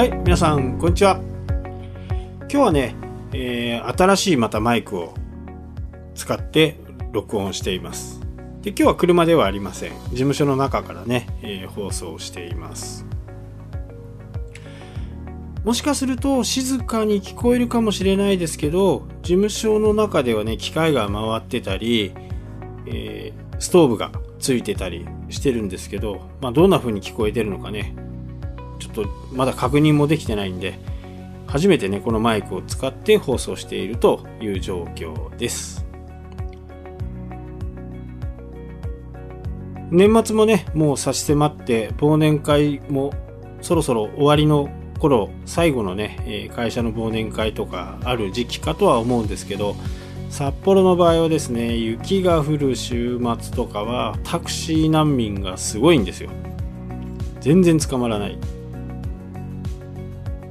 はい、皆さん、こんにちは。今日はね、えー新しいまたマイクを使って録音しています。で、今日は車ではありません。事務所の中からね、えー放送しています。もしかすると静かに聞こえるかもしれないですけど、事務所の中ではね、機械が回ってたり、えーストーブがついてたりしてるんですけど、まあ、どんな風に聞こえてるのかね、ちょっとまだ確認もできてないんで、初めてね、このマイクを使って放送しているという状況です。年末もね、もう差し迫って、忘年会もそろそろ終わりの頃、最後のね、会社の忘年会とかある時期かとは思うんですけど、札幌の場合はですね、雪が降る週末とかはタクシー難民がすごいんですよ。全然捕まらない。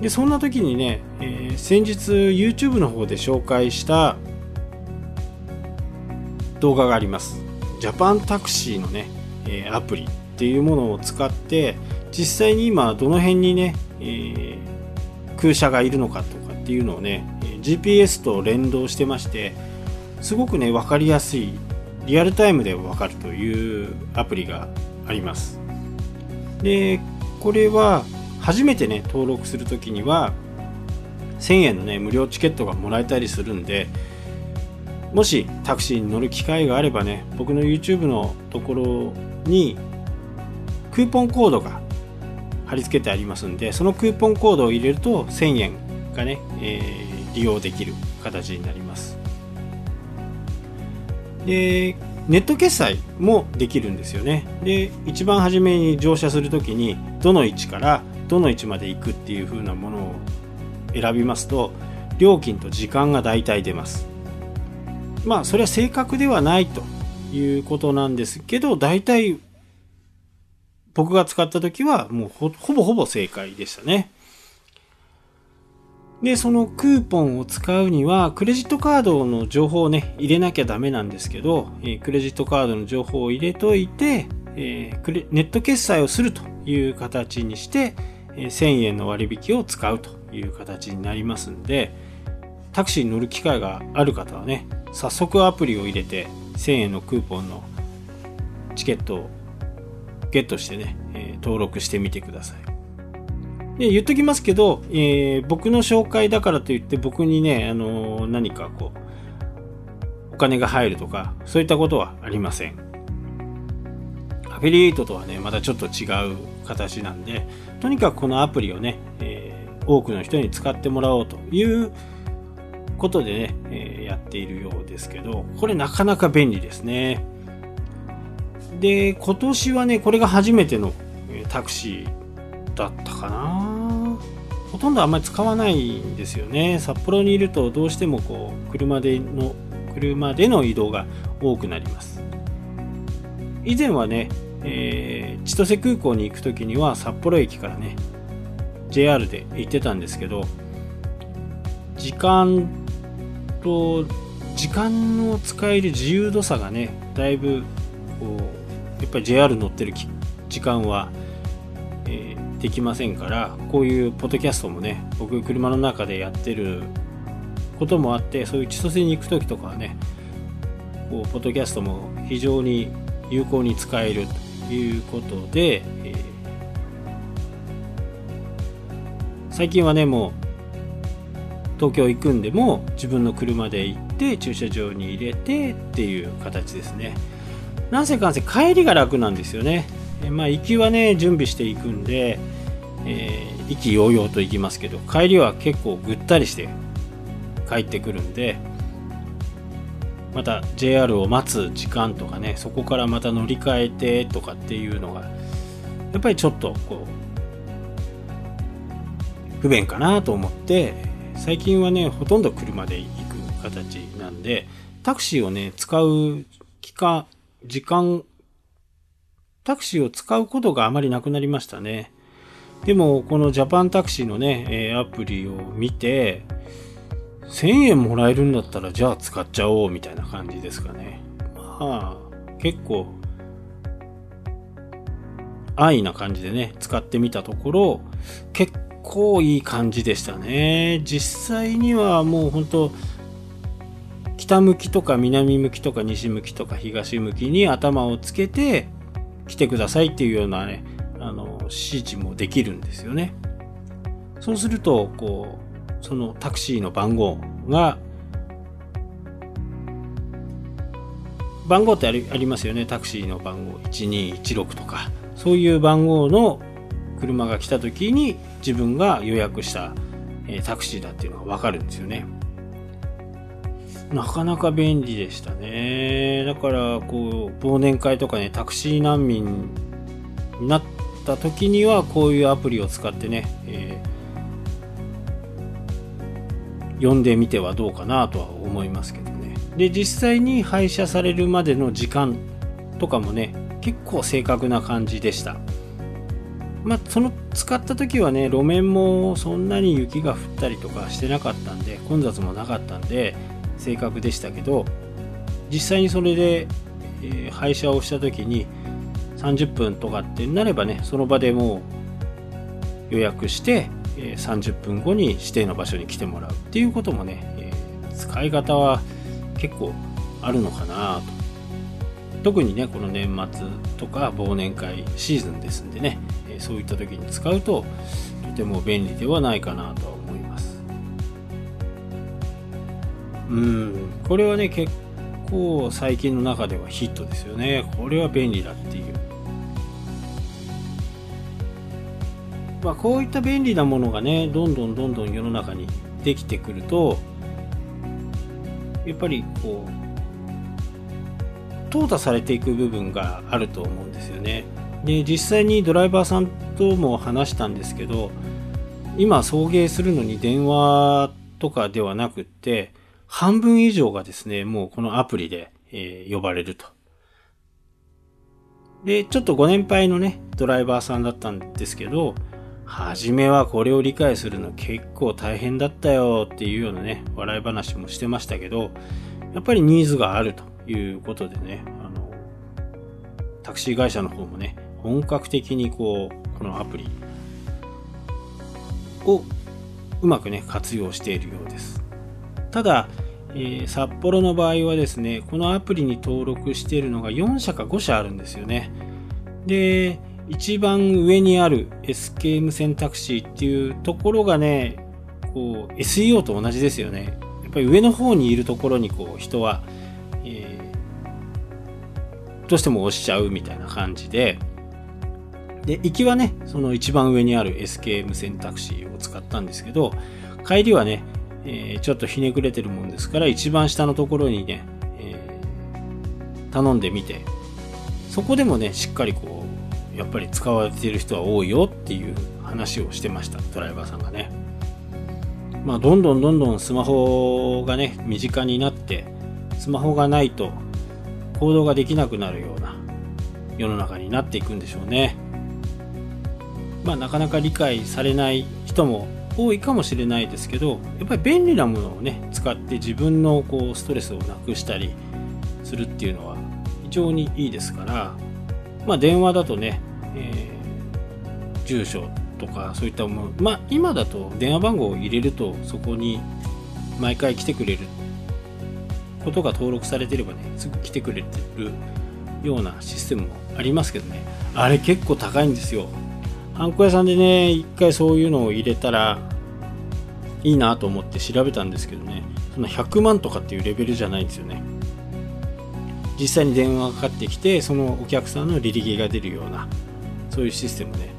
でそんな時にね、えー先日 YouTube の方で紹介した動画があります。ジャパンタクシーのね、えーアプリっていうものを使って実際に今どの辺にね、えー空車がいるのかとかっていうのをね GPS と連動してましてすごくね分かりやすいリアルタイムで分かるというアプリがあります。でこれは初めてね登録するときには1000円のね無料チケットがもらえたりするんでもしタクシーに乗る機会があればね僕の YouTube のところにクーポンコードが貼り付けてありますんでそのクーポンコードを入れると1000円がね、えー利用できる形になります。でネット決済もできるんですよね。で一番初めに乗車するときにどの位置からどの位置まで行くっていう風なものを選びますと料金と時間が大体出ます。まあそれは正確ではないということなんですけど大体僕が使った時はもうほぼほぼ正解でしたね。でそのクーポンを使うにはクレジットカードの情報をね入れなきゃダメなんですけど、えークレジットカードの情報を入れといて、えーネット決済をするという形にして、1000円の割引を使うという形になりますんでタクシーに乗る機会がある方はね早速アプリを入れて1000円のクーポンのチケットをゲットしてね、え登録してみてください。で言っときますけど、えー僕の紹介だからといって僕にね、あのー何かこうお金が入るとかそういったことはありません。アフィリエイトとはねまたちょっと違う形なんでとにかくこのアプリをね、えー多くの人に使ってもらおうということでね、えーやっているようですけどこれなかなか便利ですね。で今年はねこれが初めてのタクシーだったかな。ほとんどあんまり使わないんですよね。札幌にいるとどうしてもこう車での車での移動が多くなります。以前はね、えー千歳空港に行く時には札幌駅からね JR で行ってたんですけど時間と時間の使える自由度差がねだいぶこうやっぱり JR 乗ってる時間は、えーできませんからこういうポッドキャストもね僕車の中でやってることもあってそういう千歳に行く時とかはねこうポッドキャストも非常に有効に使える。いうことで、えー最近はねもう東京行くんでも自分の車で行って駐車場に入れてっていう形ですね。なんせかんせ帰りが楽なんですよね。えーまあ行きはね準備していくんで、えー意気揚々と行きますけど帰りは結構ぐったりして帰ってくるんでまた JR を待つ時間とかねそこからまた乗り換えてとかっていうのがやっぱりちょっとこう不便かなと思って最近はねほとんど車で行く形なんでタクシーをね使う期間時間タクシーを使うことがあまりなくなりましたね。でもこのジャパンタクシーのねえアプリを見て1000円もらえるんだったらじゃあ使っちゃおうみたいな感じですかね。まあ結構安易な感じでね使ってみたところ結構いい感じでしたね。実際にはもう本当北向きとか南向きとか西向きとか東向きに頭をつけて来てくださいっていうようなねあの指示もできるんですよね。そうするとこうそのタクシーの番号が番号ってありありますよね。タクシーの番号1216とか。そういう番号の車が来た時に自分が予約した、えタクシーだっていうのがわかるんですよね。なかなか便利でしたね。だからこう忘年会とかねタクシー難民になった時にはこういうアプリを使ってね、えー、呼んでみてはどうかなとは思いますけどね。で実際に配車されるまでの時間とかもね結構正確な感じでした。まあその使った時はね路面もそんなに雪が降ったりとかしてなかったんで混雑もなかったんで正確でしたけど実際にそれで、えー、配車をした時に30分とかってなればねその場でもう予約して、え、30分後に指定の場所に来てもらうっていうこともね、え、使い方は結構あるのかなと。特にねこの年末とか忘年会シーズンですんでねそういった時に使うととても便利ではないかなとは思います。うん。これはね結構最近の中ではヒットですよね。これは便利だっていう。まあこういった便利なものがねどんどんどんどん世の中にできてくるとやっぱりこう淘汰されていく部分があると思うんですよね。で実際にドライバーさんとも話したんですけど今送迎するのに電話とかではなくって半分以上がですねもうこのアプリで、えー、呼ばれると。でちょっとご年配のねドライバーさんだったんですけど初めはこれを理解するの結構大変だったよっていうようなね、笑い話もしてましたけど、やっぱりニーズがあるということでね、あの、タクシー会社の方もね、本格的にこう、このアプリをうまくね、活用しているようです。ただ、えー、札幌の場合はですね、このアプリに登録しているのが4社か5社あるんですよね。で、一番上にある SKM 選択肢っていうところがね、こう SEO と同じですよね。やっぱり上の方にいるところにこう人は、えー、どうしても押しちゃうみたいな感じで、で、行きはね、その一番上にある SKM 選択肢を使ったんですけど、帰りはね、えー、ちょっとひねくれてるもんですから、一番下のところにね、えー、頼んでみて、そこでもね、しっかりこう、やっぱり使われている人は多いよっていう話をしてましたドライバーさんがね。まあどんどんどんどんスマホがね身近になってスマホがないと行動ができなくなるような世の中になっていくんでしょうね。まあなかなか理解されない人も多いかもしれないですけどやっぱり便利なものをね使って自分のこうストレスをなくしたりするっていうのは非常にいいですからまあ、電話だとね、えー、住所とかそういったもの、まあ、今だと電話番号を入れるとそこに毎回来てくれることが登録されてればねすぐ来てくれてるようなシステムもありますけどね。あれ結構高いんですよ。ハンコ屋さんでね一回そういうのを入れたらいいなと思って調べたんですけどね。そんな100万とかっていうレベルじゃないんですよね。実際に電話がかかってきてそのお客さんの履歴が出るようなそういうシステムで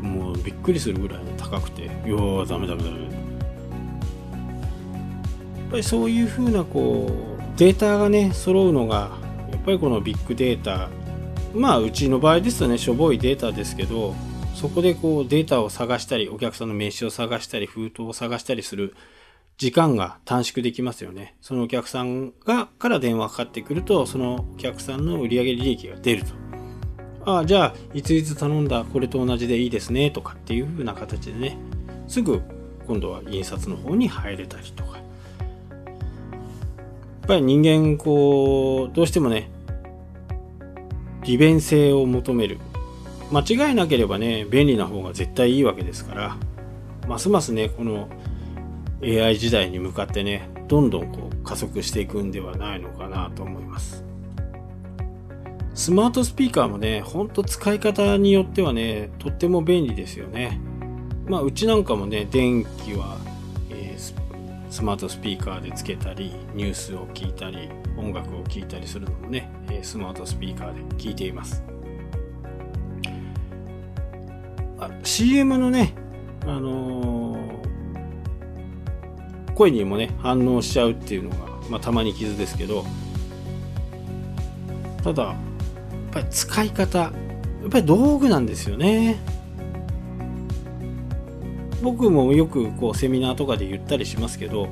もうびっくりするぐらい高くていやーダメダメダメやっぱりそういうふうなこうデータがね揃うのがやっぱりこのビッグデータまあうちの場合ですとねしょぼいデータですけどそこでこうデータを探したりお客さんの名刺を探したり封筒を探したりする時間が短縮できますよね。そのお客さんが、から電話かかってくると、そのお客さんの売上利益が出ると。ああ、じゃあ、いついつ頼んだこれと同じでいいですね、とかっていう風な形でね、すぐ今度は印刷の方に入れたりとか。やっぱり人間、こう、どうしてもね、利便性を求める。間違いなければね、便利な方が絶対いいわけですから、ますますね、この AI 時代に向かってね、どんどんこう加速していくんではないのかなと思います。スマートスピーカーもね、ほんと使い方によってはね、とっても便利ですよね。まあ、うちなんかもね、電気は、えー、スマートスピーカーでつけたり、ニュースを聞いたり、音楽を聴いたりするのもね、えスマートスピーカーで聞いています。CM のね、あのー、声にもね、反応しちゃうっていうのが、まあ、たまに傷ですけど、ただ、ぱり使い方、やっぱり道具なんですよね。僕もよくこうセミナーとかで言ったりしますけど、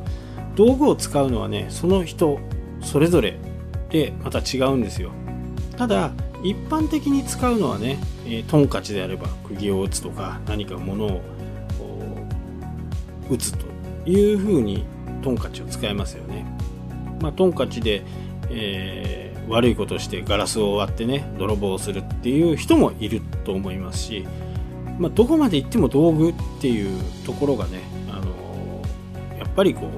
道具を使うのはね、その人それぞれでまた違うんですよ。ただ、一般的に使うのはね、えトンカチであれば釘を打つとか何か物を打つというふうにトンカチを使いますよね。まあ、トンカチで、えー、悪いことしてガラスを割ってね泥棒をするっていう人もいると思いますし、まあ、どこまで行っても道具っていうところがね、あのー、やっぱりこう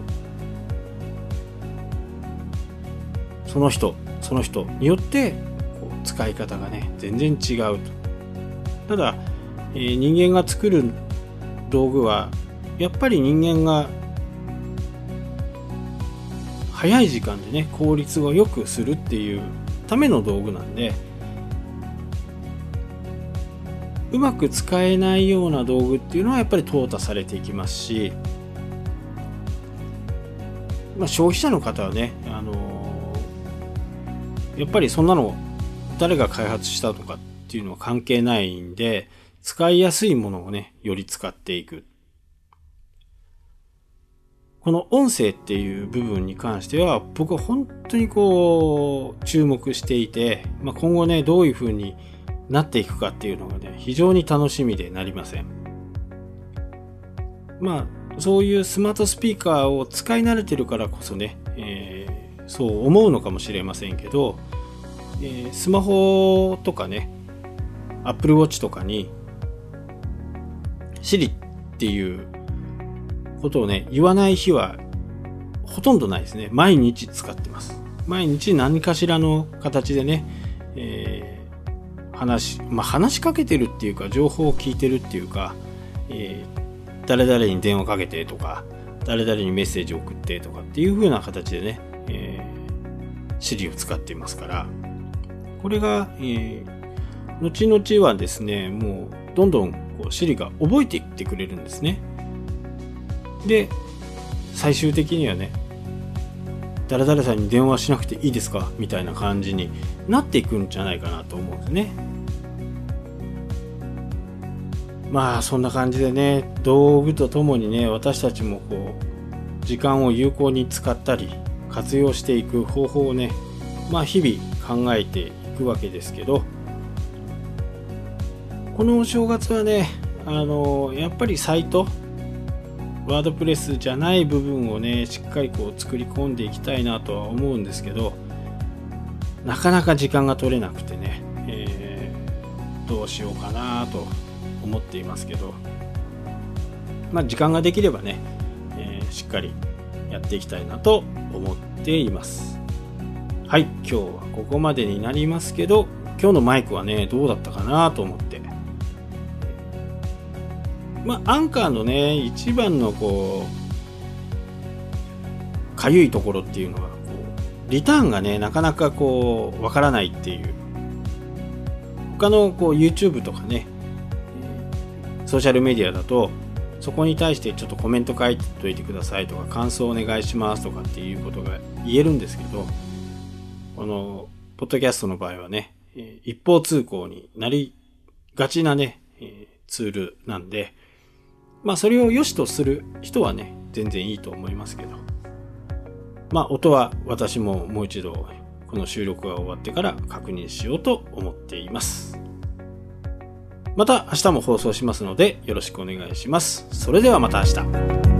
その人その人によってこう使い方がね全然違うと。ただ、えー、人間が作る道具はやっぱり人間が早い時間でね効率を良くするっていうための道具なんでうまく使えないような道具っていうのはやっぱり淘汰されていきますし、まあ、消費者の方はね、あのー、やっぱりそんなの誰が開発したとかっていうのは関係ないんで、使いやすいものをね、より使っていく。この音声っていう部分に関しては、僕は本当にこう、注目していて、まあ、今後ね、どういう風になっていくかっていうのがね、非常に楽しみでなりません。まあ、そういうスマートスピーカーを使い慣れてるからこそね、えー、そう思うのかもしれませんけど、えー、スマホとかね、Apple Watch とかに Siri っていうことをね、言わない日はほとんどないですね。毎日使ってます。毎日何かしらの形でね、えー、話、まあ、話しかけてるっていうか、情報を聞いてるっていうか、えー、誰々に電話かけてとか、誰々にメッセージを送ってとかっていう風な形でね、えー、Siri を使っていますから、これが、えー、後々はですね、もうどんどんこう Siri が覚えていってくれるんですね。で、最終的にはね、誰々さんに電話しなくていいですか？みたいな感じになっていくんじゃないかなと思うんですね。まあそんな感じでね、道具とともにね、私たちもこう、時間を有効に使ったり、活用していく方法をね、まあ日々考えていくわけですけど、このお正月はね、あのやっぱりサイト、ワードプレスじゃない部分をね、しっかりこう作り込んでいきたいなとは思うんですけど、なかなか時間が取れなくてね、えー、どうしようかなと思っていますけど、まあ時間ができればね、えー、しっかりやっていきたいなと思っています。はい、今日はここまでになりますけど、今日のマイクはね、どうだったかなと思って、まあ、アンカーのね、一番のこう、かゆいところっていうのは、こう、リターンがね、なかなかこう、わからないっていう。他のこう、YouTube とかね、ソーシャルメディアだと、そこに対してちょっとコメント書いておいてくださいとか、感想お願いしますとかっていうことが言えるんですけど、この、ポッドキャストの場合はね、一方通行になりがちなね、ツールなんで、まあそれを良しとする人はね、全然いいと思いますけど。まあ音は私ももう一度この収録が終わってから確認しようと思っています。また明日も放送しますのでよろしくお願いします。それではまた明日。